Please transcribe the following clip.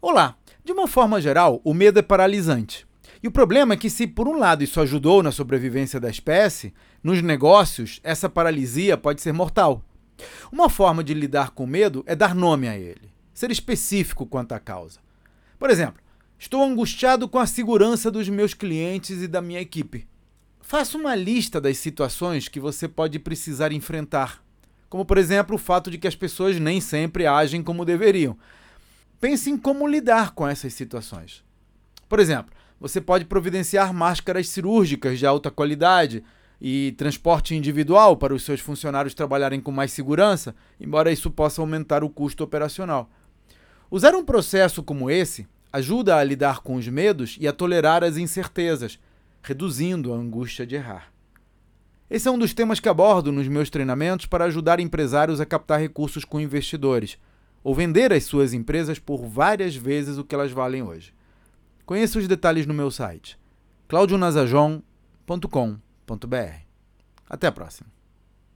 Olá! De uma forma geral, o medo é paralisante. E o problema é que, se por um lado isso ajudou na sobrevivência da espécie, nos negócios essa paralisia pode ser mortal. Uma forma de lidar com o medo é dar nome a ele, ser específico quanto à causa. Por exemplo, estou angustiado com a segurança dos meus clientes e da minha equipe. Faça uma lista das situações que você pode precisar enfrentar, como por exemplo o fato de que as pessoas nem sempre agem como deveriam Pense em como lidar com essas situações. Por exemplo, você pode providenciar máscaras cirúrgicas de alta qualidade e transporte individual para os seus funcionários trabalharem com mais segurança, embora isso possa aumentar o custo operacional. Usar um processo como esse ajuda a lidar com os medos e a tolerar as incertezas, reduzindo a angústia de errar. Esse é um dos temas que abordo nos meus treinamentos para ajudar empresários a captar recursos com investidores ou vender as suas empresas por várias vezes o que elas valem hoje. Conheça os detalhes no meu site claudionazajon.com.br. Até a próxima.